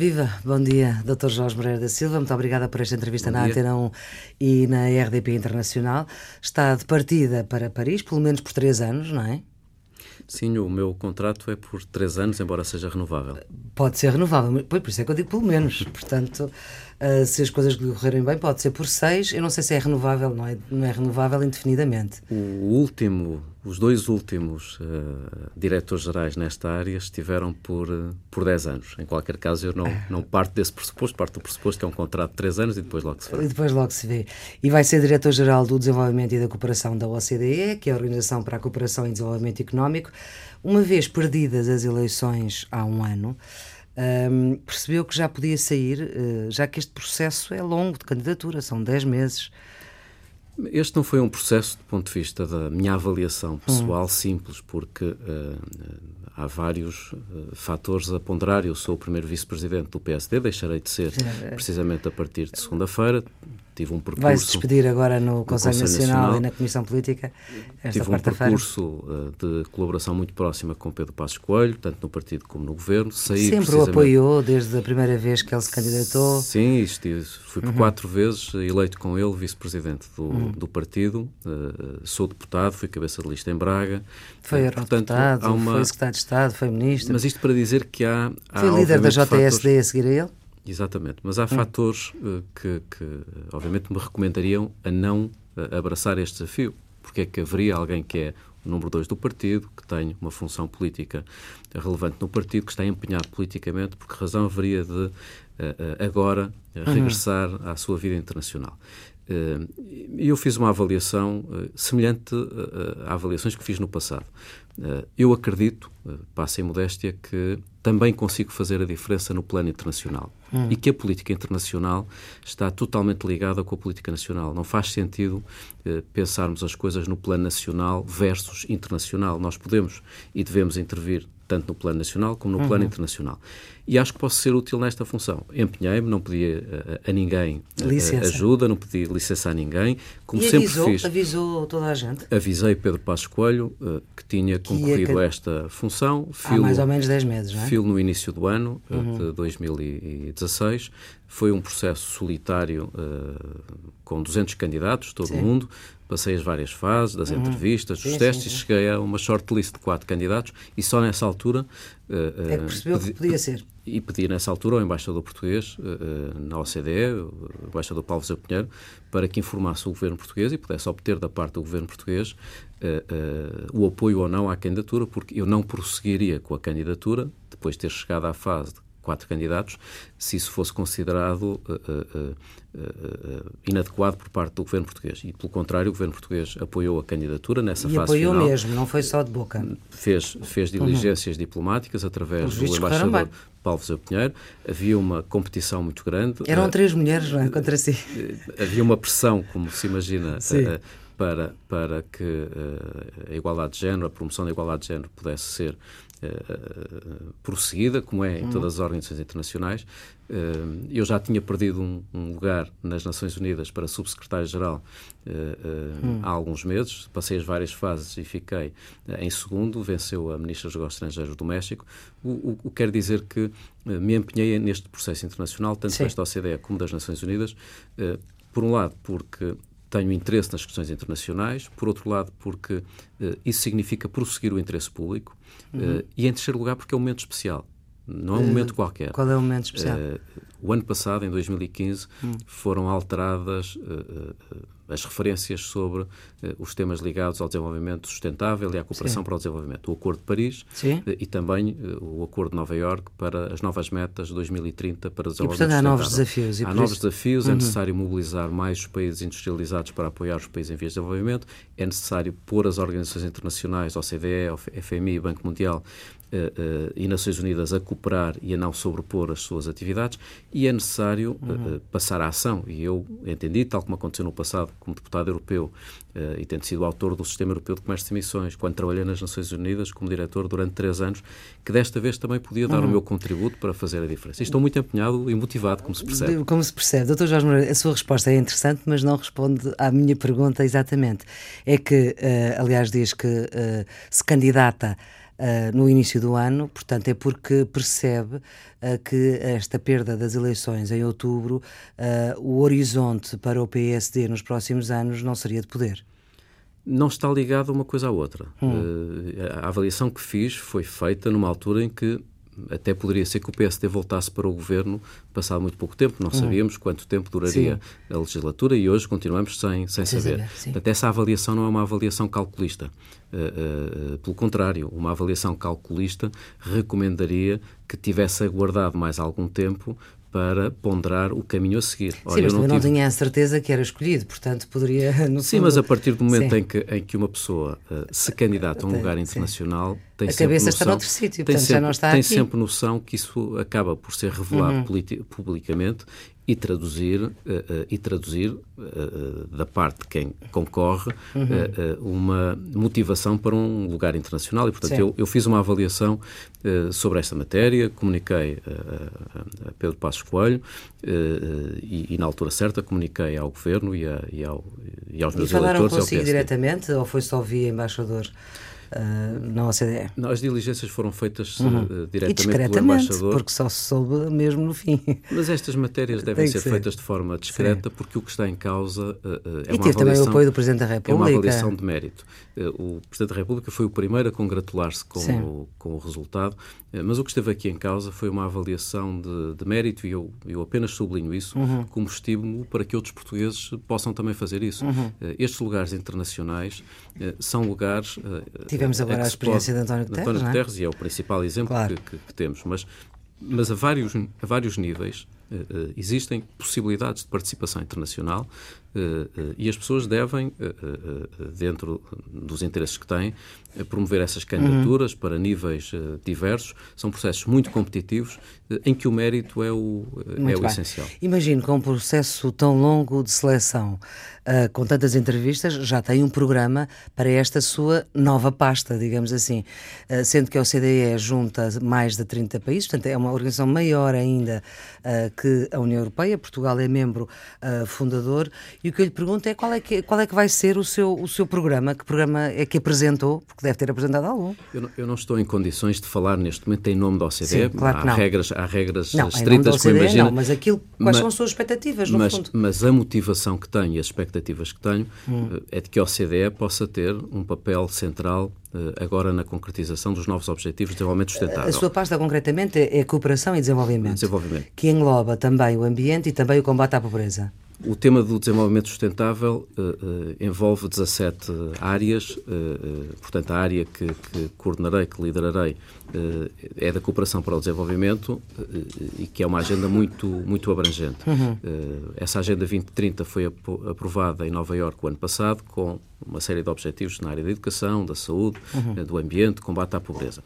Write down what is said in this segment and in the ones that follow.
Viva, bom dia, Dr. Jorge Moreira da Silva. Muito obrigada por esta entrevista bom na. Antena 1 e na RDP Internacional. Está de partida para Paris, pelo menos por três anos, não é? Sim, o meu contrato é por três anos, embora seja renovável. Pode ser renovável, por isso é que eu digo pelo menos. Portanto, uh, se as coisas lhe correrem bem, pode ser por seis. Eu não sei se é renovável, não é, não é renovável indefinidamente. O último os dois últimos uh, diretores-gerais nesta área estiveram por, uh, por 10 anos. Em qualquer caso, eu não, não parto desse pressuposto, parto do pressuposto que é um contrato de 3 anos e depois logo se vê. E depois logo se vê. E vai ser diretor-geral do Desenvolvimento e da Cooperação da OCDE, que é a Organização para a Cooperação e Desenvolvimento Económico. Uma vez perdidas as eleições há um ano, um, percebeu que já podia sair, uh, já que este processo é longo de candidatura, são 10 meses. Este não foi um processo, do ponto de vista da minha avaliação pessoal, hum. simples, porque uh, há vários uh, fatores a ponderar. Eu sou o primeiro vice-presidente do PSD, deixarei de ser é. precisamente a partir de segunda-feira tive um percurso. Vai-se despedir agora no Conselho, Conselho Nacional, Nacional, e na Comissão Política. Esta tive um percurso uh, de colaboração muito próxima com Pedro Passos Coelho, tanto no partido como no governo. Saí Sempre o apoiou desde a primeira vez que ele se candidatou. Sim, estive, fui por uhum. quatro vezes eleito com ele vice-presidente do, uhum. do partido. Uh, sou deputado, fui cabeça de lista em Braga. Foi eurodeputado, uma... foi secretário de Estado, foi ministro. Mas isto para dizer que há. há foi líder da JSD a seguir a ele? Exatamente, mas há hum. fatores uh, que, que, obviamente, me recomendariam a não uh, abraçar este desafio. Porque é que haveria alguém que é o número dois do partido, que tem uma função política relevante no partido, que está empenhado politicamente, por que razão haveria de agora uhum. regressar à sua vida internacional? E eu fiz uma avaliação semelhante a avaliações que fiz no passado. Eu acredito, passo em modéstia, que também consigo fazer a diferença no plano internacional. Hum. E que a política internacional está totalmente ligada com a política nacional. Não faz sentido eh, pensarmos as coisas no plano nacional versus internacional. Nós podemos e devemos intervir tanto no plano nacional como no uhum. plano internacional. E acho que posso ser útil nesta função. Empenhei-me, não pedi a, a ninguém a, ajuda, não pedi licença a ninguém, como e sempre avisou, fiz. avisou toda a gente? Avisei Pedro Passos Coelho uh, que tinha concorrido a esta função. Há mais ou menos 10 meses, não é? Filo no início do ano, uh, uhum. de 2016. Foi um processo solitário uh, com 200 candidatos, todo o mundo. Passei as várias fases, das uhum. entrevistas, dos sim, testes, sim, sim. e cheguei a uma shortlist de quatro candidatos e só nessa altura... Uh, é que percebeu pedi, que podia ser. E pedi nessa altura ao embaixador português uh, na OCDE, o embaixador Paulo Zé Pinheiro, para que informasse o governo português e pudesse obter da parte do governo português o apoio ou não à candidatura, porque eu não prosseguiria com a candidatura depois de ter chegado à fase de quatro candidatos, se isso fosse considerado uh, uh, uh, inadequado por parte do governo português. E, pelo contrário, o governo português apoiou a candidatura nessa e fase apoiou final. mesmo, não foi só de boca. Fez, fez uhum. diligências uhum. diplomáticas através do embaixador Paulo José Pinheiro. Havia uma competição muito grande. Eram três mulheres, não é? Contra si. Havia uma pressão, como se imagina, para, para que a igualdade de género, a promoção da igualdade de género pudesse ser uh, prosseguida, como é em uhum. todas as organizações internacionais. Uh, eu já tinha perdido um, um, lugar nas Nações Unidas para subsecretário-geral uhum. há alguns meses. Passei as várias fases e fiquei em segundo. Venceu a Ministra dos Negócios Estrangeiros do México. O, o, o quer dizer que me empenhei neste processo internacional, tanto desta OCDE como das Nações Unidas, por um lado, porque tenho interesse nas questões internacionais, por outro lado, porque uh, isso significa prosseguir o interesse público, uhum. uh, e em terceiro lugar, porque é um momento especial. Não é um momento qualquer. Qual é o momento especial? o ano passado, em 2015, uhum. foram alteradas as referências sobre eh, os temas ligados ao desenvolvimento sustentável e à cooperação Sim. para o desenvolvimento. O Acordo de Paris eh, e também eh, o Acordo de Nova Iorque para as novas metas de 2030 para o desenvolvimento e, portanto, há novos desafios. E há novos isso... desafios, é uhum. é necessário mobilizar mais os países industrializados para apoiar os países em vias de desenvolvimento, é necessário pôr as organizações internacionais, OCDE, FMI, Banco Mundial, Uh, e Nações Unidas a cooperar e a não sobrepor as suas atividades e é necessário uhum. uh, passar à ação. E eu entendi, tal como aconteceu no passado como deputado europeu e tendo sido autor do Sistema Europeu de Comércio de Emissões, quando trabalhei nas Nações Unidas como diretor durante três anos, que desta vez também podia dar uhum. o meu contributo para fazer a diferença. E estou muito empenhado e motivado, como se percebe. Como se percebe. Doutor Jorge Moreira, a sua resposta é interessante, mas não responde à minha pergunta exatamente. É que, aliás, diz que se candidata uh, no início do ano, portanto, é porque percebe uh, que esta perda das eleições em outubro, o horizonte para o PSD nos próximos anos não seria de poder. Não está ligado uma coisa à outra. Hum. a avaliação que fiz foi feita numa altura em que até poderia ser que o PSD voltasse para o governo passado muito pouco tempo. Não uhum. sabíamos quanto tempo duraria sim. a legislatura e hoje continuamos sem, sem saber. saber Portanto, essa avaliação não é uma avaliação calculista. Uh, uh, pelo contrário, uma avaliação calculista recomendaria que tivesse aguardado mais algum tempo para ponderar o caminho a seguir. Sim, mas não, não tinha a certeza que era escolhido, portanto poderia. Sim, fundo... mas a partir do momento em que, em que uma pessoa uh, se candidata a um lugar internacional, Sim. tem a sempre cabeça noção, está noutro sítio, portanto sempre, já não está Tem aqui. sempre noção que isso acaba por ser revelado uhum. publicamente e traduzir, uh, uh, e traduzir uh, da parte de quem concorre uhum. uma motivação para um lugar internacional. E, portanto, eu, eu, fiz uma avaliação sobre esta matéria, comuniquei a Pedro Passos Coelho e, e, na altura certa, comuniquei ao Governo e, a, e, ao, e aos meus e falaram eleitores. consigo diretamente ou foi só via embaixador? Uh, na OCDE. Não, as diligências foram feitas uhum. uh, diretamente pelo embaixador. porque só se soube mesmo no fim. Mas estas matérias devem ser, ser, feitas de forma discreta, Sim. porque o que está em causa uh, é e uma avaliação... também o apoio do Presidente da República. É uma avaliação de mérito. O Presidente da República foi o primeiro a congratular-se com, o, com o resultado, mas o que esteve aqui em causa foi uma avaliação de, de mérito, e eu, eu apenas sublinho isso uhum. como estímulo para que outros portugueses possam também fazer isso. Uhum. estes lugares internacionais são lugares... Tivemos agora a experiência de António Guterres, António é? Guterres e é o principal exemplo claro. que, que, que, temos. Mas, mas a, vários, a vários níveis uh, existem possibilidades de participação internacional e as pessoas devem, dentro dos interesses que têm, promover essas candidaturas uhum. para níveis diversos. São processos muito competitivos em que o mérito é o, é o essencial. Imagino com um processo tão longo de seleção, com tantas entrevistas, já tem um programa para esta sua nova pasta, digamos assim. Sendo que a OCDE junta mais de 30 países, portanto é uma organização maior ainda que a União Europeia. Portugal é membro fundador. E o que eu lhe pergunto é qual é que, qual é que vai ser o seu, o seu programa? Que programa é que apresentou? Porque deve ter apresentado algum. Eu não, eu não estou em condições de falar neste momento em nome da OCDE. Sim, claro há que não. regras há regras não, estritas que eu imagino. Não, mas aquilo, quais mas, são as suas expectativas, no mas, fundo? Mas a motivação que tenho e as expectativas que tenho hum. é de que a OCDE possa ter um papel central uh, agora na concretização dos novos objetivos de desenvolvimento sustentável. A sua pasta, concretamente, é cooperação e desenvolvimento. Desenvolvimento. Que engloba também o ambiente e também o combate à pobreza. O tema do desenvolvimento sustentável uh, uh, envolve 17 áreas, uh, portanto, a área que, que, coordenarei, que liderarei, é da cooperação para o desenvolvimento e que é uma agenda muito, muito abrangente. Uhum. essa Agenda 2030 foi aprovada em Nova Iorque o ano passado, com uma série de objetivos na área da educação, da saúde, uhum. do ambiente, combate à pobreza.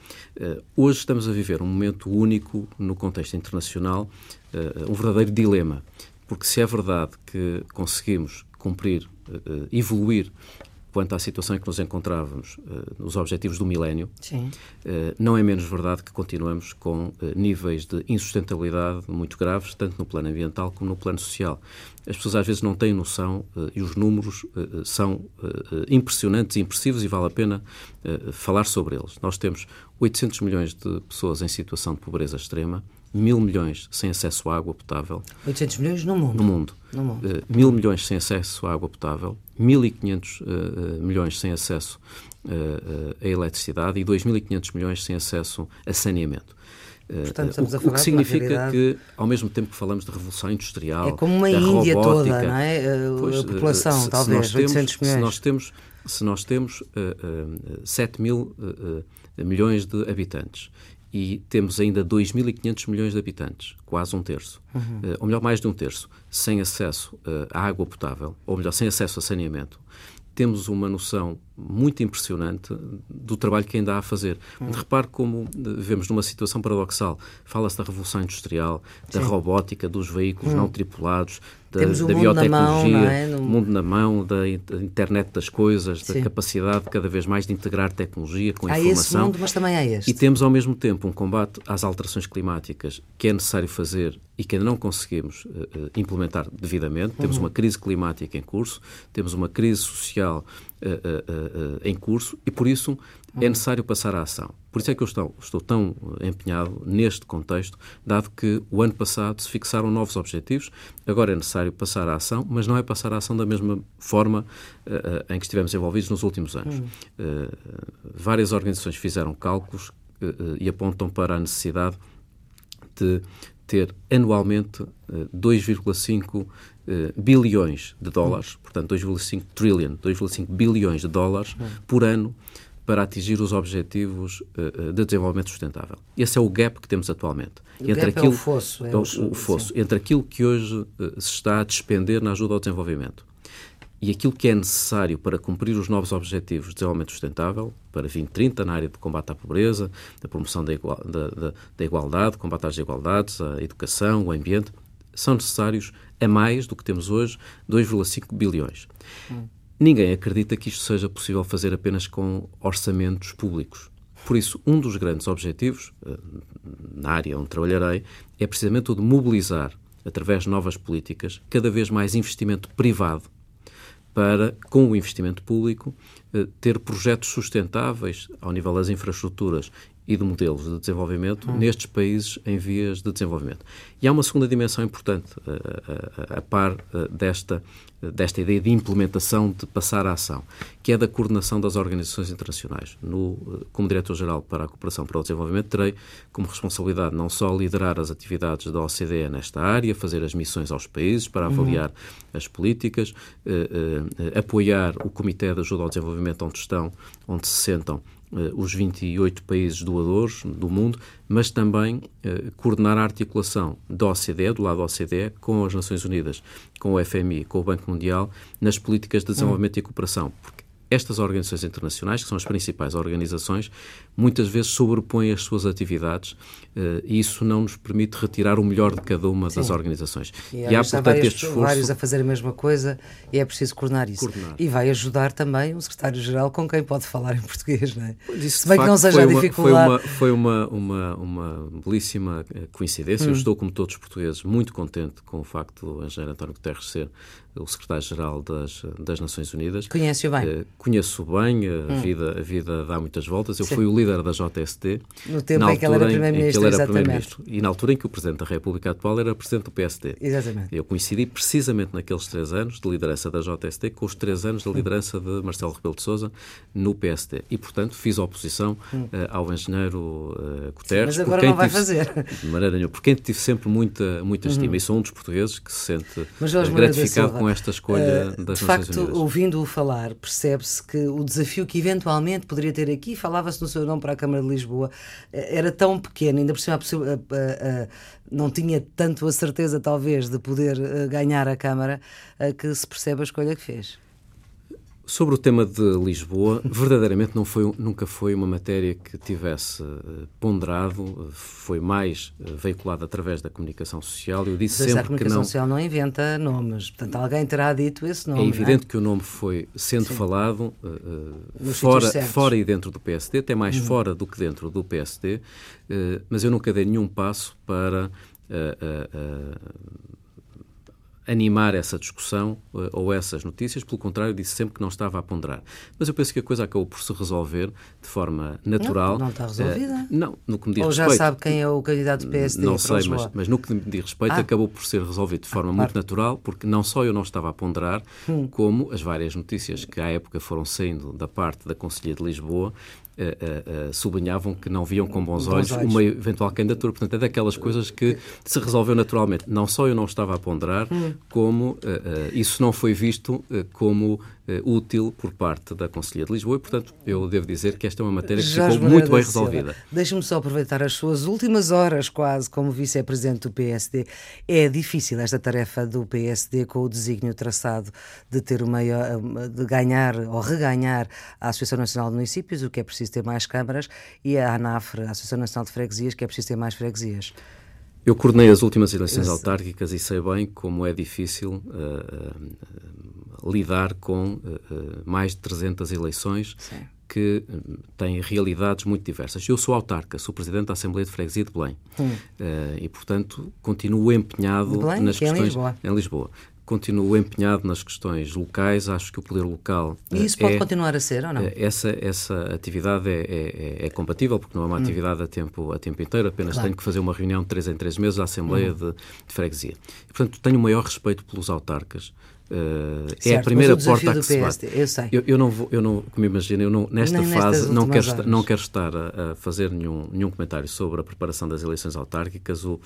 hoje estamos a viver um momento único no contexto internacional, um verdadeiro dilema porque se é verdade que conseguimos cumprir, uh, evoluir quanto à situação em que nos encontrávamos uh, nos objetivos do milénio, não é menos verdade que continuamos com níveis de insustentabilidade muito graves, tanto no plano ambiental como no plano social. As pessoas às vezes não têm noção e os números são impressionantes e impressivos e vale a pena falar sobre eles. Nós temos 800 milhões de pessoas em situação de pobreza extrema, mil milhões sem acesso à água potável. 800 milhões no mundo? No mundo. No mundo. Uh, mil milhões sem acesso à água potável, 1.500 uh, milhões sem acesso uh, à eletricidade e 2.500 milhões sem acesso a saneamento. Portanto, estamos o, a falar o que significa que, ao mesmo tempo que falamos de revolução industrial, é como uma Índia robótica, toda, não é? Pois, a população, se, talvez, se 800 milhões. Se nós temos, se nós temos uh, 7 mil milhões de habitantes e temos ainda 2.500 milhões de habitantes, quase um terço, uhum. uh, ou melhor, mais de um terço, sem acesso uh, à água potável, ou melhor, sem acesso a saneamento, temos uma noção muito impressionante do trabalho que ainda há a fazer. Hum. Repare como vivemos numa situação paradoxal. Fala-se da revolução industrial, da Sim. robótica, dos veículos hum. não tripulados, da, Temos da biotecnologia, mão, é? no... mundo na mão, da internet das coisas, Sim. da capacidade cada vez mais de integrar tecnologia com há informação. Esse mundo, mas também há este. E temos ao mesmo tempo um combate às alterações climáticas que é necessário fazer e que ainda não conseguimos uh, implementar devidamente. Temos uhum. uma crise climática em curso, temos uma crise social uh, em curso e, por isso, é necessário passar à ação. Por isso é que eu estou, estou tão empenhado neste contexto, dado que o ano passado se fixaram novos objetivos, agora é necessário passar à ação, mas não é passar à ação da mesma forma uh, em que estivemos envolvidos nos últimos anos. Uh, várias organizações fizeram cálculos uh, e apontam para a necessidade de ter anualmente 2,5 bilhões de dólares, uhum. portanto 2,5 trillion, 2,5 bilhões de dólares uhum. por ano para atingir os objetivos uh, de desenvolvimento sustentável. Esse é o gap que temos atualmente. O entre aquilo, é o fosso. É o, o fosso. Entre aquilo que hoje uh, se está a despender na ajuda ao desenvolvimento e aquilo que é necessário para cumprir os novos objetivos de desenvolvimento sustentável para 2030 na área de combate à pobreza, da promoção da, igual, da, da, da igualdade, combate às desigualdades, a educação, o ambiente, são necessários a mais do que temos hoje 2,5 bilhões. Hum. Ninguém acredita que isto seja possível fazer apenas com orçamentos públicos. Por isso, um dos grandes objetivos, eh, na área onde trabalharei, é precisamente o de mobilizar, através de novas políticas, cada vez mais investimento privado para, com o investimento público, eh, ter projetos sustentáveis ao nível das infraestruturas e de modelos de desenvolvimento hum. nestes países em vias de desenvolvimento. E há uma segunda dimensão importante, a, a, a par desta desta ideia de implementação, de passar à ação, que é da coordenação das organizações internacionais. No, eh, como Diretor-Geral para a Cooperação para o Desenvolvimento, terei como responsabilidade não só liderar as atividades da OCDE nesta área, fazer as missões aos países para avaliar uhum. as políticas, eh, eh, apoiar o Comitê de Ajuda ao Desenvolvimento onde estão, onde se sentam eh, os 28 países doadores do mundo, mas também eh, coordenar a articulação da OCDE, do lado da OCDE, com as Nações Unidas, com o FMI, com o Banco Mundial, nas políticas de desenvolvimento e cooperação. Estas organizações internacionais, que são as principais organizações, muitas vezes sobrepõem as suas atividades uh, e isso não nos permite retirar o melhor de cada uma Sim. das organizações. E, e há, portanto, vários, este esforço... vários a fazer a mesma coisa e é preciso coordenar isso. Coordenar. E vai ajudar também o secretário-geral com quem pode falar em português, não é? Isso, Se bem que não seja foi dificuldade. Uma, foi uma, foi uma, uma, uma belíssima eh, coincidência. Hum. Eu estou, como todos os portugueses, muito contente com o facto do engenheiro António Guterres ser o secretário-geral das, das Nações Unidas. Conhece-o bem? Uh, conheço bem, a, hum. vida, a vida dá muitas voltas. Eu Sim. fui o líder da JST. No tempo em que ele era Primeiro-Ministro, Primeiro e na altura em que o Presidente da República atual era Presidente do PSD. Exatamente. Eu coincidi precisamente naqueles três anos de liderança da JST com os três anos da liderança de Marcelo Rebelo de Sousa no PSD. E, portanto, fiz oposição hum. uh, ao engenheiro uh, Guterres. Sim, mas agora não vai tive, fazer. De maneira nenhuma. Por quem tive sempre muita, muita estima. Uhum. E sou um dos portugueses que se sente gratificado com esta escolha uh, das de Nações facto, Unidas. ouvindo-o falar, percebe-se que o desafio que eventualmente poderia ter aqui, falava-se no seu nome para a Câmara de Lisboa, eh, era tão pequeno, ainda por cima a, a, a, não tinha tanto a certeza, talvez, de poder eh, ganhar a Câmara, que se percebe a escolha que fez. Sobre o tema de Lisboa, verdadeiramente não foi, nunca foi uma matéria que tivesse uh, ponderado, foi mais uh, veiculada através da comunicação social. Eu disse Mas sempre a comunicação que não. social não inventa nomes, portanto alguém terá dito esse nome. É evidente é? que o nome foi sendo Sim. falado uh, fora, fora e dentro do PSD, até mais uhum. fora do que dentro do PSD, mas eu nunca dei nenhum passo para animar essa discussão uh, ou essas notícias, pelo contrário, disse sempre que não estava a ponderar. Mas eu penso que a coisa acabou por se resolver de forma natural. Não, não está resolvida? Uh, não, no que me diz ou respeito. Ou já sabe quem é o candidato do PSD? Não sei, mas, mas, no que me diz respeito ah. acabou por ser resolvido de forma ah, muito natural, porque não só eu não estava a ponderar, hum. como as várias notícias que à época foram saindo da parte da Conselhia de Lisboa uh, uh, sublinhavam que não viam com bons olhos, uma eventual candidatura. Portanto, é daquelas coisas que se resolveu naturalmente. Não só eu não estava a ponderar, hum. como isso não foi visto como útil por parte da Conselhia de Lisboa e, portanto, eu devo dizer que esta é uma matéria que Jorge ficou muito bem resolvida. Deixe-me só aproveitar as suas últimas horas, quase, como vice-presidente do PSD. É difícil esta tarefa do PSD com o desígnio traçado de ter o maior, de ganhar ou reganhar a Associação Nacional de Municípios, o que é preciso ter mais câmaras, e a ANAFRE, a Associação Nacional de Freguesias, que é preciso ter mais freguesias. Eu coordenei as últimas eleições autárquicas e sei bem como é difícil uh, uh, lidar com uh, mais de 300 eleições Sim. que têm realidades muito diversas. Eu sou autarca, sou presidente da Assembleia de Freguesia de Belém hum. e, portanto, continuo empenhado Belém, nas que questões é em Lisboa. em Lisboa continuo empenhado nas questões locais, acho que o poder local. E isso pode é, continuar a ser ou não? Essa, essa atividade é, é, é compatível, porque não é uma hum. atividade a tempo, a tempo inteiro, apenas claro. tenho que fazer uma reunião de três em três meses à Assembleia hum. de, de Freguesia. E, portanto, tenho o maior respeito pelos autarcas. Uh, certo, é a primeira porta a que se bate. Eu sei. Eu, eu, não vou, eu não, como imagino, eu não, nesta Nem fase não quero, estar, não quero estar a, a, fazer nenhum, nenhum comentário sobre a preparação das eleições autárquicas. O,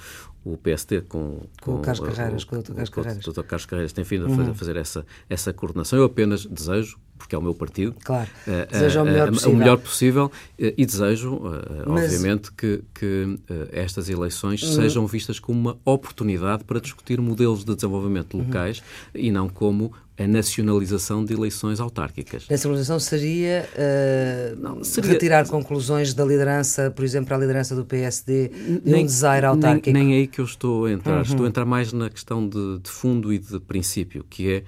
o PST com, com, com o Carlos Carreiras, com o Dr. Carlos Carreiras. Tem vindo a fazer, uhum. fazer essa, essa coordenação. Eu apenas desejo porque é o meu partido. Claro, uh, desejo o melhor possível. O melhor possível uh, e desejo, uh, Mas... obviamente, que, que estas eleições uhum. sejam vistas como uma oportunidade para discutir modelos de desenvolvimento uhum. locais uhum. e não como a nacionalização de eleições autárquicas. A nacionalização seria, não, seria, retirar conclusões da liderança, por exemplo, a liderança do PSD, de nem, um desaire autárquico? Nem, nem é aí que eu estou a entrar. Uhum. Estou a entrar mais na questão de, de fundo e de princípio, que é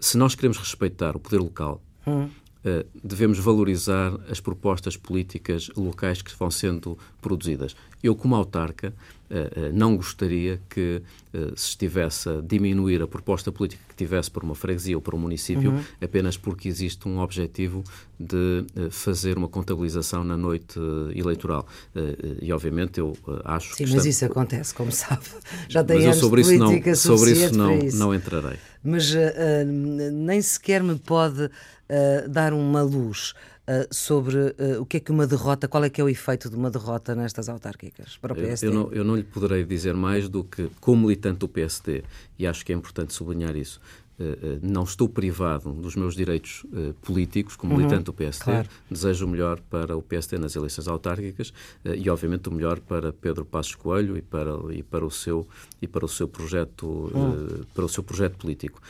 se nós queremos respeitar o poder local, hum. uh, devemos valorizar as propostas políticas locais que vão sendo produzidas. Eu, como autarca, uh, não gostaria que se estivesse a diminuir a proposta política que tivesse para uma freguesia ou para um município uhum. apenas porque existe um objetivo de fazer uma contabilização na noite eleitoral. E, obviamente, eu acho Sim, que. Sim, mas isso acontece, como sabe. Já tem mas anos sobre isso não, sobre isso não, isso. não entrarei mas uh, nem sequer me pode uh, dar uma luz sobre o que é que uma derrota, qual é que é o efeito de uma derrota nestas autárquicas para o PSD? Eu, eu, não, eu não lhe poderei dizer mais do que, como militante do PSD, e acho que é importante sublinhar isso, não estou privado dos meus direitos uh, políticos como uhum, militante do PST. Claro. Desejo o melhor para o PST nas eleições autárquicas e, obviamente, o melhor para Pedro Passos Coelho e para, e para o seu e para o seu projeto uh, para o seu projeto político.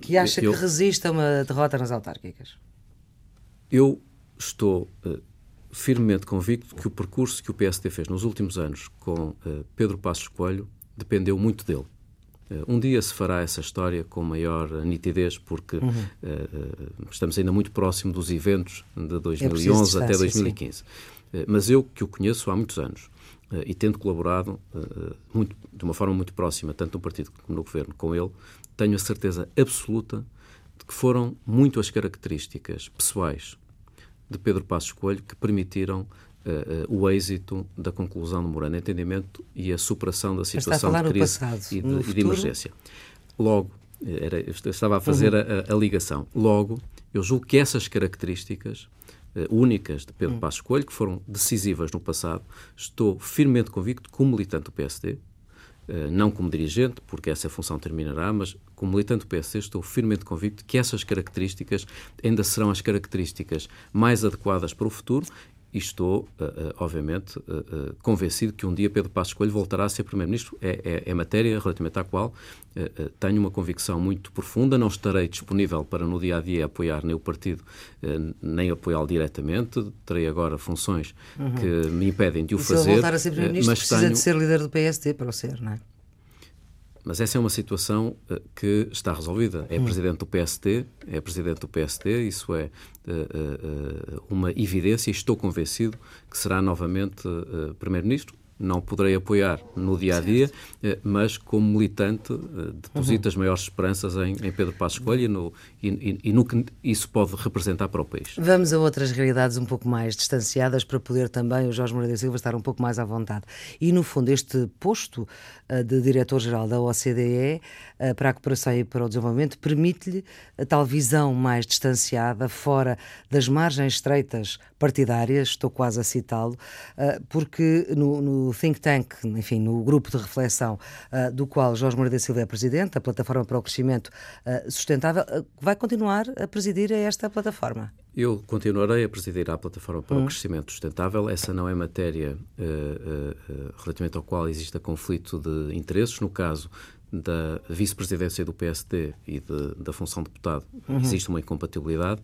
que acha eu, que resiste a uma derrota nas autárquicas? Eu estou firmemente convicto que o percurso que o PSD fez nos últimos anos com Pedro Passos Coelho dependeu muito dele. Eh, um dia se fará essa história com maior nitidez, porque uhum. uh, estamos ainda muito próximo dos eventos de 2011 é até 2015. Uh, mas eu, que o conheço há muitos anos, uh, e tendo colaborado muito, de uma forma muito próxima, tanto no partido como no governo, com ele, tenho a certeza absoluta de que foram muito as características pessoais de Pedro Passos Coelho que permitiram uh, o êxito da conclusão do memorando de entendimento e a superação da situação de crise passado, e, de, e, de, emergência. Logo, eh, era, eu estava a fazer uhum. a, a, ligação. Logo, eu julgo que essas características uh, únicas de Pedro uhum. Passos Coelho, que foram decisivas no passado, estou firmemente convicto, como militante do PSD, não como dirigente, porque essa função terminará, mas como militante do PSD, estou firmemente convicto que essas características ainda serão as características mais adequadas para o futuro e estou, uh, uh, obviamente, uh, convencido que um dia Pedro Passos Coelho voltará a ser Primeiro-Ministro. É, é, é, matéria relativamente à qual tenho uma convicção muito profunda. Não estarei disponível para, no dia a dia, apoiar nem o partido, nem apoiá-lo diretamente. Terei agora funções uhum. que me impedem de o e fazer. Se voltar a ser Primeiro-Ministro, precisa tenho... de ser líder do PSD para o ser, não é? Mas essa é uma situação uh, que está resolvida. É hum. presidente do PST, é presidente do PST, isso é uh, uh, uma evidência e estou convencido que será novamente primeiro-ministro não poderei apoiar no dia a dia, eh, mas como militante eh, deposito uhum. as maiores esperanças em, em Pedro Passos Coelho e no, e, e no, que isso pode representar para o país. Vamos a outras realidades um pouco mais distanciadas para poder também o Jorge Moreira Silva estar um pouco mais à vontade. E no fundo, este posto uh, de diretor-geral da OCDE uh, para a cooperação e para o desenvolvimento permite-lhe a tal visão mais distanciada, fora das margens estreitas partidárias, estou quase a citá-lo, uh, porque no, no think tank, enfim, no grupo de reflexão uh, do qual Jorge Moreira Silva é presidente, a Plataforma para o Crescimento uh, Sustentável, uh, vai continuar a presidir a esta plataforma? Eu continuarei a presidir a Plataforma para hum. o Crescimento Sustentável. Essa não é matéria relativamente ao qual exista conflito de interesses. No caso da vice-presidência do PSD e de, da função de deputado, uhum. existe uma incompatibilidade.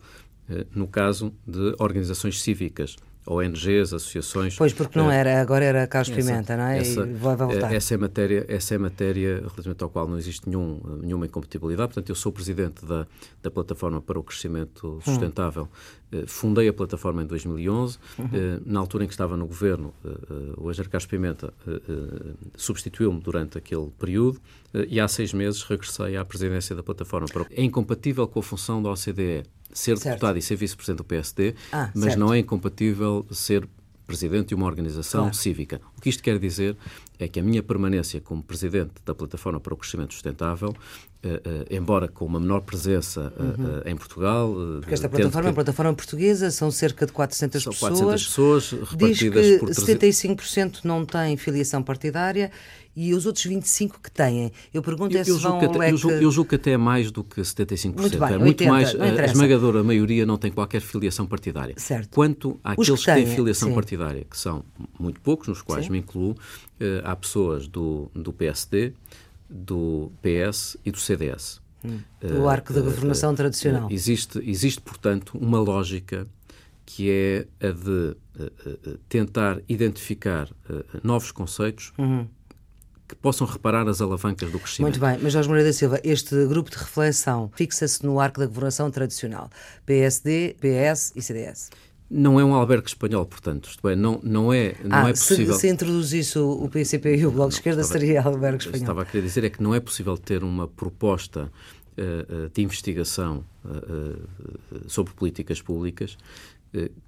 No caso de organizações cívicas ONGs, associações. Pois, porque não era, agora era Carlos essa, Pimenta, não é? Essa, e vai voltar. Essa é matéria, essa é matéria relativamente ao qual não existe nenhum, nenhuma incompatibilidade. Portanto, eu sou presidente da, da Plataforma para o Crescimento Sustentável. Hum. Fundei a plataforma em 2011. Uhum. Na altura em que estava no governo, o Engenheiro Carlos Pimenta substituiu-me durante aquele período e há seis meses regressei à presidência da plataforma. É incompatível com a função da OCDE ser certo. deputado e ser vice-presidente do PSD, ah, mas certo. não é incompatível ser presidente de uma organização claro. cívica. O que isto quer dizer é que a minha permanência como presidente da Plataforma para o Crescimento Sustentável, eh, eh, embora com uma menor presença eh, uhum. em Portugal... Porque esta plataforma que... é uma plataforma portuguesa, são cerca de 400 são pessoas. 400 pessoas repartidas diz que por... 75% não têm filiação partidária e os outros 25 que têm. Eu pergunto é se vão até, é eu, julgo, eu julgo que até é mais do que 75%. Muito bem, é muito 80, mais, a esmagadora maioria não tem qualquer filiação partidária. Certo. Quanto àqueles que, têm, que têm filiação sim. partidária, que são muito poucos, nos quais sim. me incluo, eh, há pessoas do, do PSD, do PS e do CDS. Hum. O arco da governação uh, tradicional. Existe, existe, portanto, uma lógica que é a de uh, tentar identificar novos conceitos uhum que possam reparar as alavancas do crescimento. Muito bem, mas Jorge Moreira da Silva, este grupo de reflexão fixa-se no arco da governação tradicional, PSD, PS e CDS. Não é um albergue espanhol, portanto, isto é, não, não é, não ah, é possível... Se, se introduzisse o PCP e o Bloco de Esquerda, estava, seria albergue espanhol. Estava a querer dizer é que não é possível ter uma proposta uh, de investigação uh, sobre políticas públicas eh,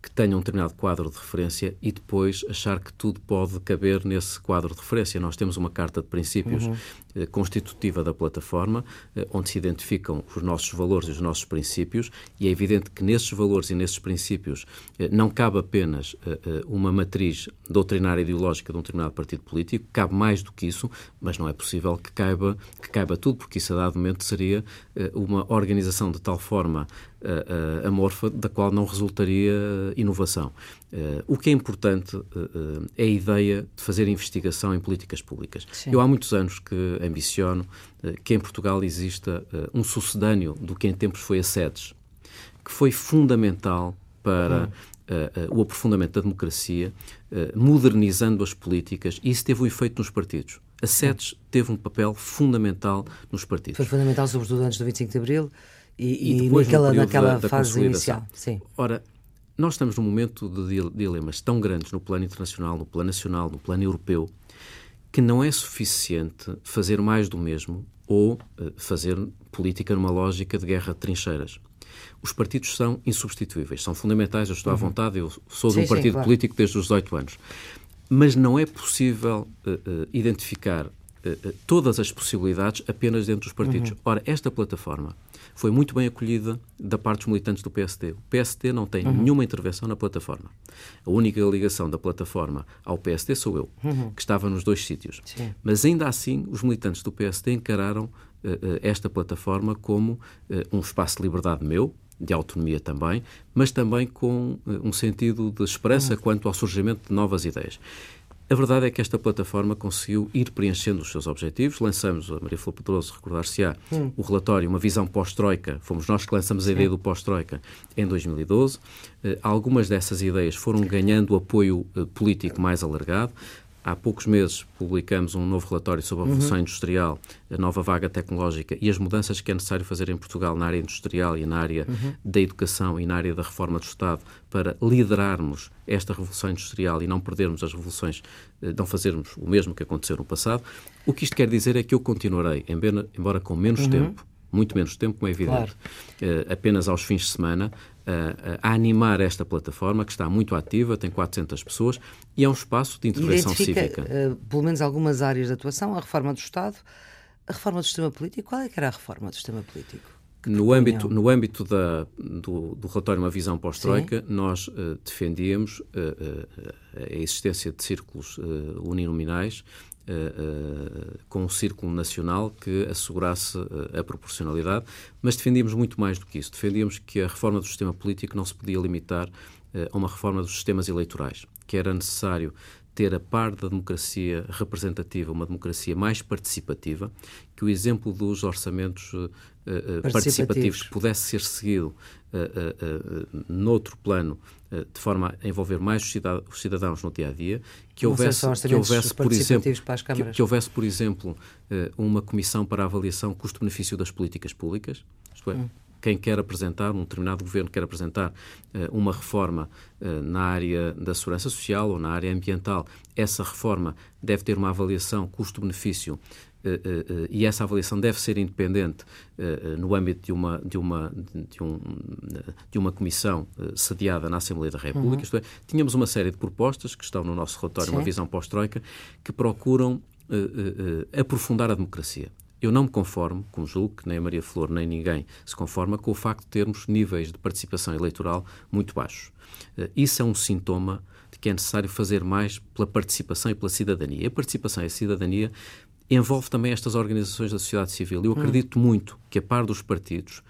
que tenha um determinado quadro de referência e depois achar que tudo pode caber nesse quadro de referência. Nós temos uma carta de princípios uhum. Eh, constitutiva da plataforma, eh, onde se identificam os nossos valores e os nossos princípios, e é evidente que nesses valores e nesses princípios não cabe apenas uma matriz doutrinária ideológica de um determinado partido político, cabe mais do que isso, mas não é possível que caiba, que caiba tudo, porque isso a dado momento seria uma organização de tal forma amorfa da qual não resultaria inovação. Uh, o que é importante uh, é a ideia de fazer investigação em políticas públicas. Sim. Eu há muitos anos que ambiciono que em Portugal exista um sucedâneo do que em tempos foi a SEDES, que foi fundamental para o aprofundamento da democracia, modernizando as políticas, e isso teve um efeito nos partidos. A SEDES teve um papel fundamental nos partidos. Foi fundamental, sobretudo antes do 25 de Abril e, e, e naquela, naquela da, da fase inicial. Sim. Ora, nós estamos num momento de dilemas tão grandes no plano internacional, no plano nacional, no plano europeu, que não é suficiente fazer mais do mesmo ou uh, fazer política numa lógica de guerra de trincheiras. Os partidos são insubstituíveis, são fundamentais, eu estou uhum. à vontade, eu sou sim, de um partido sim, claro. político desde os 18 anos. Mas não é possível uh, uh, identificar todas as possibilidades apenas dentro dos partidos. Uhum. Ora, esta plataforma foi muito bem acolhida da parte dos militantes do PSD. O PSD não tem uhum. nenhuma intervenção na plataforma. A única ligação da plataforma ao PSD sou eu, uhum. que estava nos dois sítios. Sim. Mas ainda assim, os militantes do PSD encararam uh, esta plataforma como uh, um espaço de liberdade meu, de autonomia também, mas também com um sentido de esperança uhum. quanto ao surgimento de novas ideias. A verdade é que esta plataforma conseguiu ir preenchendo os seus objetivos. Lançamos, a Maria Flor Pedroso, recordar-se-á, hum. o relatório, uma visão pós-Troika. Fomos nós que lançamos a Sim. ideia do pós-Troika em 2012. Uh, eh, algumas dessas ideias foram ganhando apoio uh, político mais alargado. Há poucos meses publicamos um novo relatório sobre a Revolução uhum. Industrial, a nova vaga tecnológica e as mudanças que é necessário fazer em Portugal na área industrial e na área uhum. da educação e na área da reforma do Estado para liderarmos esta Revolução Industrial e não perdermos as revoluções, eh, não fazermos o mesmo que aconteceu no passado. O que isto quer dizer é que eu continuarei, embora com menos uhum. tempo, muito menos tempo, como é evidente, claro. uh, apenas aos fins de semana, a animar esta plataforma, que está muito ativa, tem 400 pessoas, e é um espaço de intervenção Identifica, cívica. Uh, pelo menos algumas áreas de atuação, a reforma do Estado, a reforma do sistema político. Qual é que era a reforma do sistema político? No âmbito, no âmbito da, do, do, relatório Uma Visão Pós-Troika, nós uh, defendíamos uh, a existência de círculos uninominais Uh, com um círculo nacional que assegurasse uh, a proporcionalidade, mas defendíamos muito mais do que isso. Defendíamos que a reforma do sistema político não se podia limitar a uma reforma dos sistemas eleitorais, que era necessário ter a par da democracia representativa uma democracia mais participativa, que o exemplo dos orçamentos uh, participativos. participativos pudesse ser seguido uh, noutro plano, de forma a envolver mais os cidadãos no dia a dia, que houvesse, que houvesse por exemplo, que, que, houvesse, por exemplo, uma comissão para a avaliação custo-benefício das políticas públicas, isto é, hum quem quer apresentar, um determinado governo quer apresentar uh, uma reforma uh, na área da segurança social ou na área ambiental, essa reforma deve ter uma avaliação custo-benefício uh, e essa avaliação deve ser independente no âmbito de uma, de uma, de um, de uma comissão sediada na Assembleia da República. Uhum. Isto é, tínhamos uma série de propostas que estão no nosso relatório, Sim. uma visão pós-troika, que procuram aprofundar a democracia. Eu não me conformo, como julgo que nem a Maria Flor nem ninguém se conforma, com o facto de termos níveis de participação eleitoral muito baixos. Uh, isso é um sintoma de que é necessário fazer mais pela participação e pela cidadania. E a participação e a cidadania envolve também estas organizações da sociedade civil. Eu hum. acredito hum. muito que, a par dos partidos,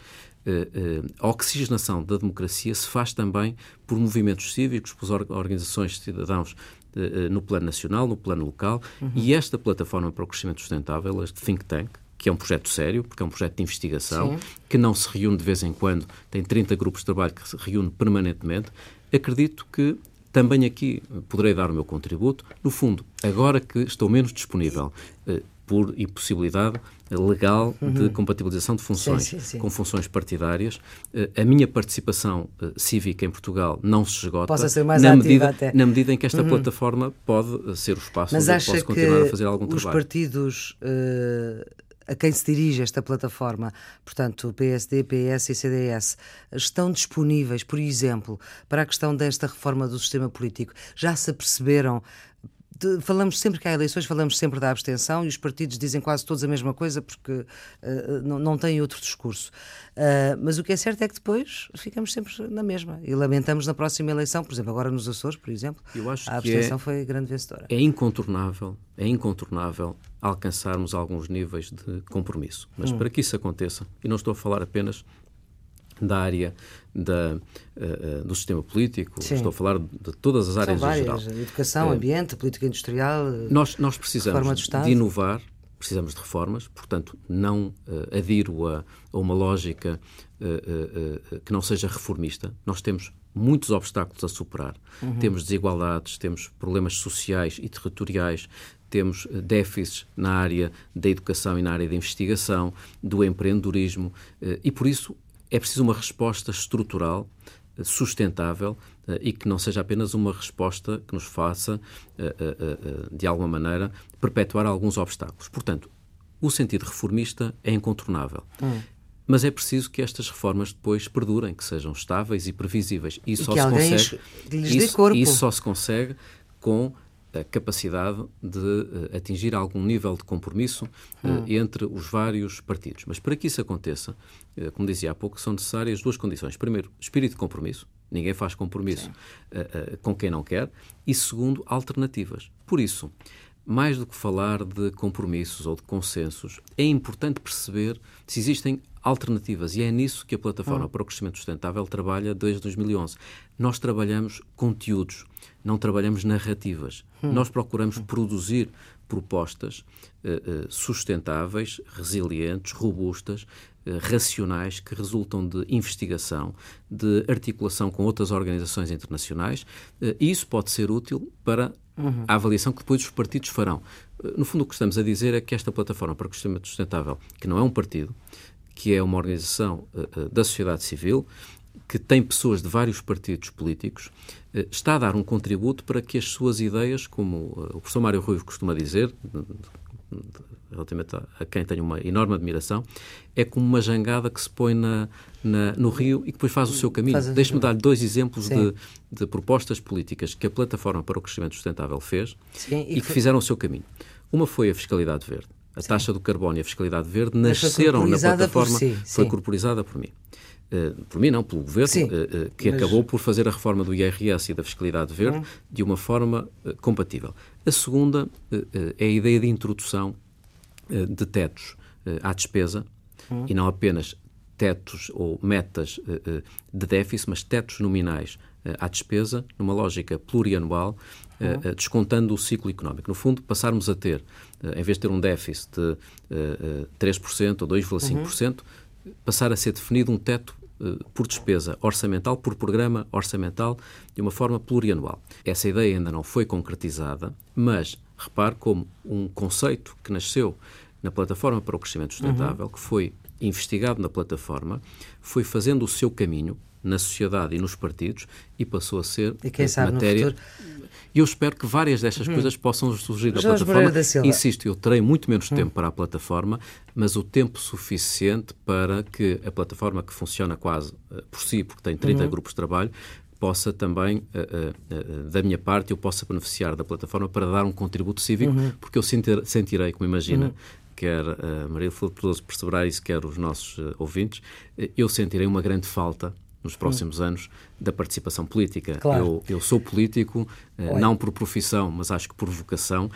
uh, uh, a oxigenação da democracia se faz também por movimentos cívicos, por organizações de cidadãos eh, no plano nacional, no plano local, uhum. e esta plataforma para o crescimento sustentável, este think tank, que é um projeto sério, porque é um projeto de investigação, Sim. que não se reúne de vez em quando, tem 30 grupos de trabalho que se reúne permanentemente, acredito que também aqui poderei dar o meu contributo. No fundo, agora que estou menos disponível eh, por impossibilidade legal uhum. de compatibilização de funções sim, sim, sim. com funções partidárias. Eh, a minha participação uh, cívica em Portugal não se esgota Possa ser mais na, medida, até. na medida em que esta uhum. plataforma pode uh, ser o espaço Mas onde posso continuar a fazer algum os trabalho. Os partidos uh, a quem se dirige esta plataforma, portanto, PSD, PS e CDS, estão disponíveis, por exemplo, para a questão desta reforma do sistema político? Já se aperceberam de, falamos sempre que há eleições, falamos sempre da abstenção e os partidos dizem quase todos a mesma coisa porque uh, não, não têm outro discurso. Uh, mas o que é certo é que depois ficamos sempre na mesma e lamentamos na próxima eleição, por exemplo, agora nos Açores, por exemplo, a abstenção é, foi grande vencedora. É incontornável, é incontornável alcançarmos alguns níveis de compromisso. Mas hum. para que isso aconteça, e não estou a falar apenas da área da, uh, do sistema político, Sim. estou a falar de todas as áreas São várias, em geral. Educação, uh, ambiente, política industrial, nós, nós precisamos de inovar, precisamos de reformas, portanto, não uh, adiro a, a uma lógica uh, uh, que não seja reformista. Nós temos muitos obstáculos a superar. Uhum. Temos desigualdades, temos problemas sociais e territoriais, temos déficits na área da educação e na área da investigação, do empreendedorismo, e por isso é preciso uma resposta estrutural, eh, sustentável eh, e que não seja apenas uma resposta que nos faça, eh, de alguma maneira, perpetuar alguns obstáculos. Portanto, o sentido reformista é incontornável. Hum. Mas é preciso que estas reformas depois perdurem, que sejam estáveis e previsíveis. E, e só se consegue. Isso, isso só se consegue com a capacidade de uh, atingir algum nível de compromisso uh, hum. entre os vários partidos. Mas para que isso aconteça, uh, como dizia há pouco, são necessárias duas condições. Primeiro, espírito de compromisso. Ninguém faz compromisso com quem não quer. E segundo, alternativas. Por isso, mais do que falar de compromissos ou de consensos, é importante perceber se existem alternativas e é nisso que a Plataforma hum. para o Crescimento Sustentável trabalha desde 2011. Nós trabalhamos conteúdos, não trabalhamos narrativas. Hum. Nós procuramos hum. produzir propostas uh, uh, sustentáveis, resilientes, robustas, uh, racionais, que resultam de investigação, de articulação com outras organizações internacionais, e isso pode ser útil para uhum. a avaliação que depois os partidos farão. No fundo, o que estamos a dizer é que esta plataforma para o crescimento sustentável, que não é um partido, que é uma organização da sociedade civil, que tem pessoas de vários partidos políticos, eh, está a dar um contributo para que as suas ideias, como o professor Mário Ruivo costuma dizer, relativamente a quem tenho uma enorme admiração, é como uma jangada que se põe na, na no rio e que depois faz o seu caminho. Deixe-me dar dois exemplos de, de, propostas políticas que a Plataforma para o Crescimento Sustentável fez Sim, e, e, que fizeram o seu caminho. Uma foi a fiscalidade verde. A Sim. taxa do carbono e a fiscalidade verde nasceram na plataforma, si. foi corporizada por mim. Uh, por mim não, pelo governo, Sim, uh, uh, que mas... acabou por fazer a reforma do IRS e da fiscalidade verde hum. de uma forma compatível. A segunda é a ideia de introdução de tetos à despesa hum. e não apenas tetos ou metas de déficit, mas tetos nominais à despesa, numa lógica plurianual, uhum. descontando o ciclo económico. No fundo, passarmos a ter, em vez de ter um déficit de 3% ou 2,5%, uhum. passar a ser definido um teto por despesa orçamental, por programa orçamental, de uma forma plurianual. Essa ideia ainda não foi concretizada, mas repare como um conceito que nasceu na plataforma para o crescimento sustentável, uhum. que foi investigado na plataforma, foi fazendo o seu caminho na sociedade e nos partidos e passou a ser e quem sabe matéria. E eu espero que várias destas uhum. coisas possam surgir da plataforma. Da Insisto, eu terei muito menos uhum. tempo para a plataforma, mas o tempo suficiente para que a plataforma que funciona quase uh, por si, porque tem 30 uhum. grupos de trabalho, possa também, uh, uh, da minha parte, eu possa beneficiar da plataforma para dar um contributo cívico, uhum. porque eu sentir, sentirei, como imagina, uhum quer a Maria Filipe perceberá isso, quer os nossos uh, ouvintes, eu sentirei uma grande falta nos próximos hum. anos da participação política. Claro. Eu, eu sou político, uh, não por profissão, mas acho que por vocação,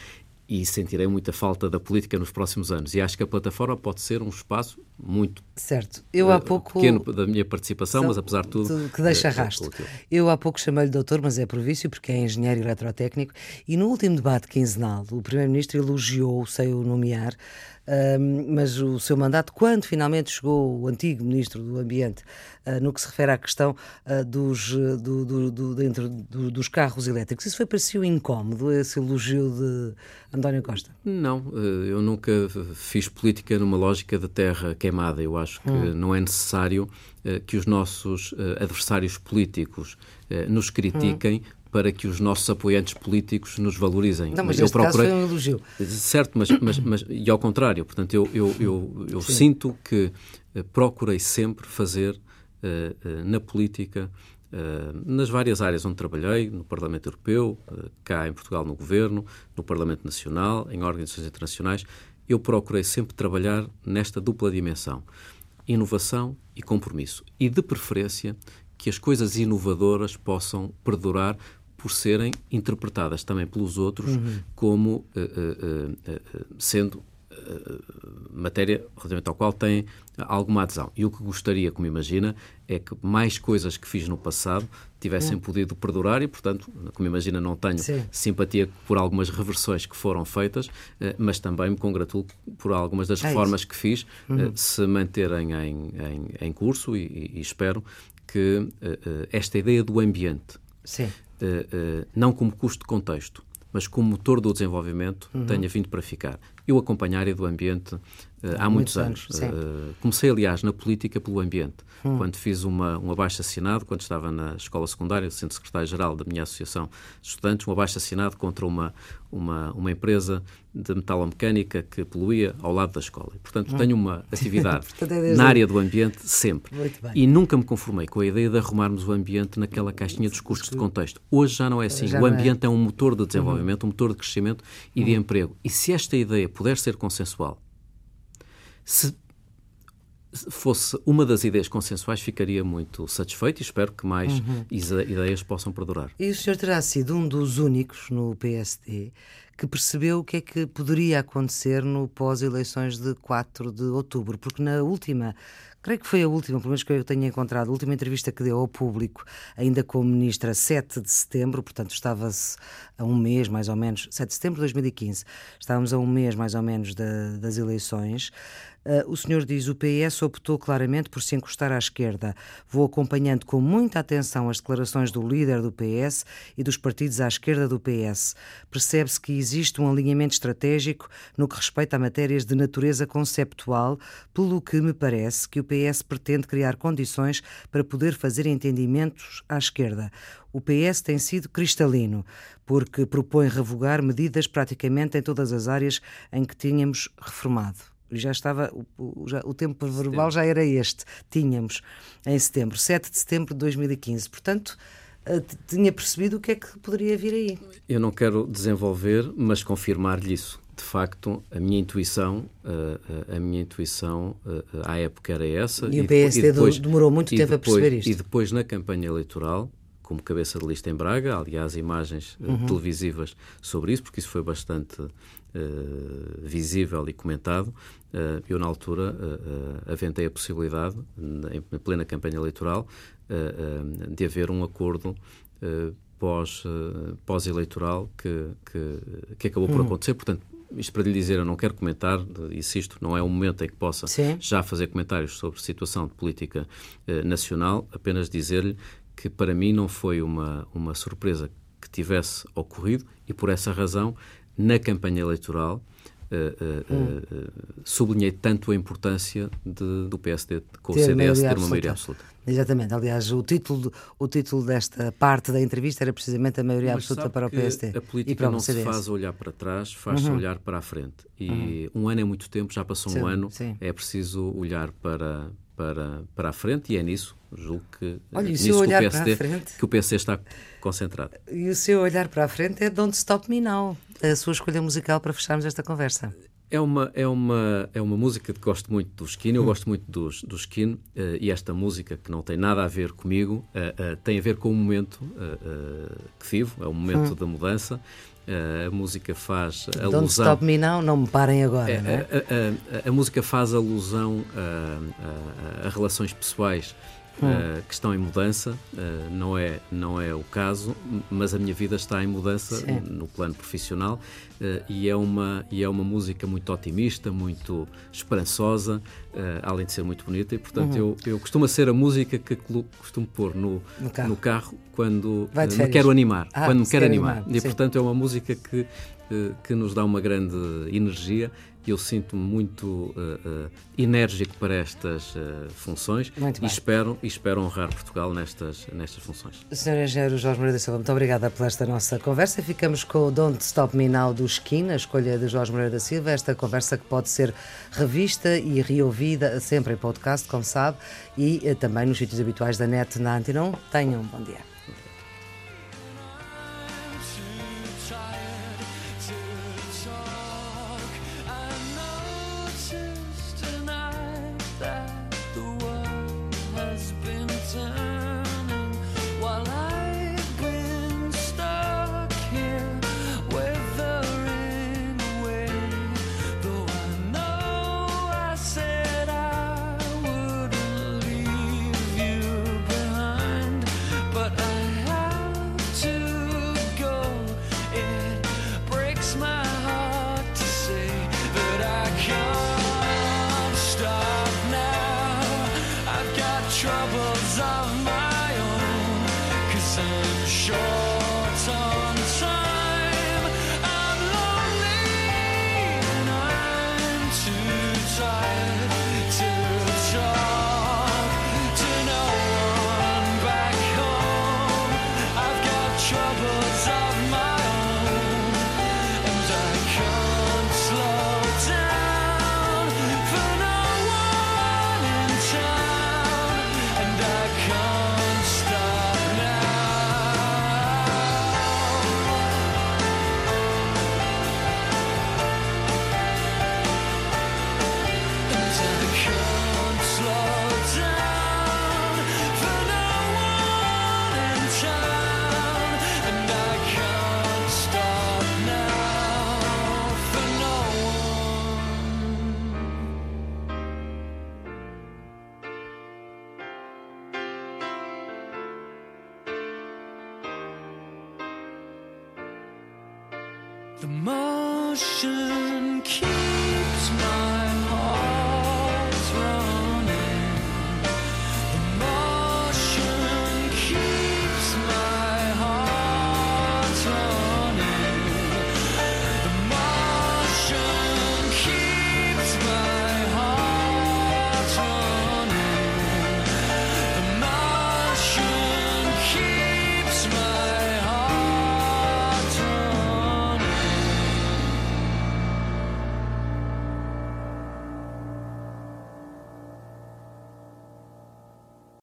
e sentirei muita falta da política nos próximos anos. E acho que a plataforma pode ser um espaço muito certo. Eu há pouco pequeno da minha participação, mas apesar de tudo que deixa é, rastro. É eu há pouco chamei-lhe doutor, mas é por vício porque é engenheiro eletrotécnico. E no último debate quinzenal, o primeiro-ministro elogiou, sei o nomear, mas o seu mandato, quando finalmente chegou o antigo Ministro do Ambiente, uh, no que se refere à questão uh, dos, do, do, do, dentro dos carros elétricos, isso foi para si um incómodo, esse elogio de António Costa? Não, eh, eu nunca fiz política numa lógica de terra queimada. Eu acho que hum. não é necessário que os nossos adversários políticos nos critiquem hum para que os nossos apoiantes políticos nos valorizem. Não, mas eu procurei... foi um elogio. Certo, mas, mas, mas e ao contrário, portanto, eu, eu, eu, eu sinto que uh, procurei sempre fazer uh, uh, na política, nas várias áreas onde trabalhei, no Parlamento Europeu, cá em Portugal no Governo, no Parlamento Nacional, em organizações internacionais, eu procurei sempre trabalhar nesta dupla dimensão, inovação e compromisso. E, de preferência, que as coisas inovadoras possam perdurar por serem interpretadas também pelos outros uhum. como uh, uh, uh, sendo matéria relativamente ao qual têm alguma adesão. E o que gostaria, como imagina, é que mais coisas que fiz no passado tivessem uhum. podido perdurar e, portanto, como imagina, não tenho Sim. simpatia por algumas reversões que foram feitas, mas também me congratulo por algumas das é reformas isso. que fiz uhum. se manterem em, em, em curso e, e, espero que esta ideia do ambiente não como custo de contexto, mas como motor do desenvolvimento, uhum. tenha vindo para ficar. Eu acompanho do ambiente há, muitos, muitos anos. anos uh, comecei, aliás, na política pelo ambiente. Hum. Quando fiz uma, um abaixo-assinado, quando estava na escola secundária, sendo secretário-geral da minha associação de estudantes, um abaixo-assinado contra uma, uma, uma empresa de metalomecânica que poluía ao lado da escola. Portanto, hum. tenho uma atividade é na área do ambiente sempre. E nunca me conformei com a ideia de arrumarmos o ambiente naquela caixinha dos custos de contexto. Hoje já não é assim. Já o é. ambiente é. é. um motor de desenvolvimento, uhum. um motor de crescimento e uhum. de emprego. E se esta ideia puder ser consensual, se fosse uma das ideias consensuais, ficaria muito satisfeito e espero que mais uhum. ideias possam perdurar. E o senhor terá sido um dos únicos no PSD que percebeu o que é que poderia acontecer no pós-eleições de 4 de outubro, porque na última creio que foi a última, pelo menos que eu tenha encontrado, a última entrevista que deu ao público, ainda como ministra, 7 de setembro, portanto estava-se a um mês mais ou menos, 7 de setembro de 2015, estávamos a um mês mais ou menos da, das eleições. Uh, o senhor diz o PS optou claramente por se encostar à esquerda. Vou acompanhando com muita atenção as declarações do líder do PS e dos partidos à esquerda do PS. Percebe-se que existe um alinhamento estratégico no que respeita a matérias de natureza conceptual, pelo que me parece que o PS pretende criar condições para poder fazer entendimentos à esquerda. O PS tem sido cristalino, porque propõe revogar medidas praticamente em todas as áreas em que tínhamos reformado já estava, o, já, o tempo verbal já era este, tínhamos em setembro, 7 de setembro de 2015. Portanto, eh, tinha percebido o que é que poderia vir aí. Eu não quero desenvolver, mas confirmar-lhe isso. De facto, a minha intuição, a, eh, a minha intuição eh, à época era essa. E, e o PSD e depois, demorou muito tempo depois, a perceber isto. E depois, na campanha eleitoral, como cabeça de lista em Braga. Aliás, imagens uhum. televisivas sobre isso, porque isso foi bastante visível e comentado. eu, na altura, aventei a possibilidade, em plena campanha eleitoral, de haver um acordo pós, pós-eleitoral que, que, que acabou por uhum. acontecer. Portanto, isto para lhe dizer, eu não quero comentar, insisto, não é um momento em que possa Sim. já fazer comentários sobre situação de política eh, nacional, apenas dizer-lhe que para mim não foi uma, uma surpresa que tivesse ocorrido e por essa razão, na campanha eleitoral, uh, uh, sublinhei tanto a importância de, do PSD com ter o CDS ter uma maioria absoluta. Exatamente. Aliás, o título, o título desta parte da entrevista era precisamente a maioria Mas absoluta para o PSD. A política não se faz olhar para trás, faz-se uhum. olhar para a frente. E uhum. um ano é muito tempo, já passou sim, um ano, sim. é preciso olhar para, para, para a frente e é nisso, julgo que, Olha, nisso que, o PSD, frente, que o PSD está concentrado. E o seu olhar para a frente é Don't Stop Me Now, a sua escolha musical para fecharmos esta conversa. É uma, é, uma, é uma música que gosto muito do Skin, eu hum. gosto muito dos, do Skin, uh, e esta música, que não tem nada a ver comigo, uh, uh, tem a ver com o momento que vivo, é o momento hum. da mudança. A música faz alusão. Don't stop me now, não me parem agora. É, é? A, a, a, música faz alusão a, a relações pessoais uh, que estão em mudança. Uh, não, é, não é o caso, mas a minha vida está em mudança Sim. no plano profissional uh, e, é uma, e é uma música muito otimista, muito esperançosa, além de ser muito bonita. E, portanto, uhum. eu, eu costumo ser a música que costumo pôr no, no, carro. no carro, quando me quero animar. Ah, quando me quero animar. animar. E, portanto, é uma música que, que nos dá uma grande energia eu sinto-me muito uh, uh, enérgico para estas uh, funções e espero, e espero honrar Portugal nestas, nestas funções. Sr. Engenheiro Jorge Moreira da Silva, muito obrigada por esta nossa conversa. Ficamos com o Don't Stop Me Now do Skin, a escolha de Jorge Moreira da Silva, esta conversa que pode ser revista e reouvida sempre em podcast, como sabe, e também nos sítios habituais da net na Antinon. Tenham um bom dia. The